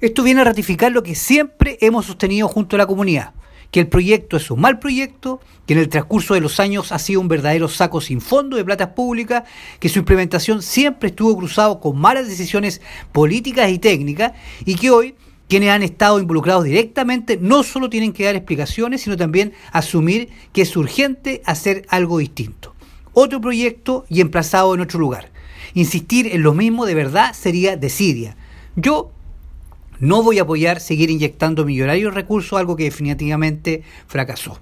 Esto viene a ratificar lo que siempre hemos sostenido junto a la comunidad, que el proyecto es un mal proyecto, que en el transcurso de los años ha sido un verdadero saco sin fondo de platas públicas, que su implementación siempre estuvo cruzado con malas decisiones políticas y técnicas y que hoy quienes han estado involucrados directamente no solo tienen que dar explicaciones, sino también asumir que es urgente hacer algo distinto. Otro proyecto y emplazado en otro lugar. Insistir en lo mismo de verdad sería desidia. Yo no voy a apoyar seguir inyectando millonarios recursos, algo que definitivamente fracasó.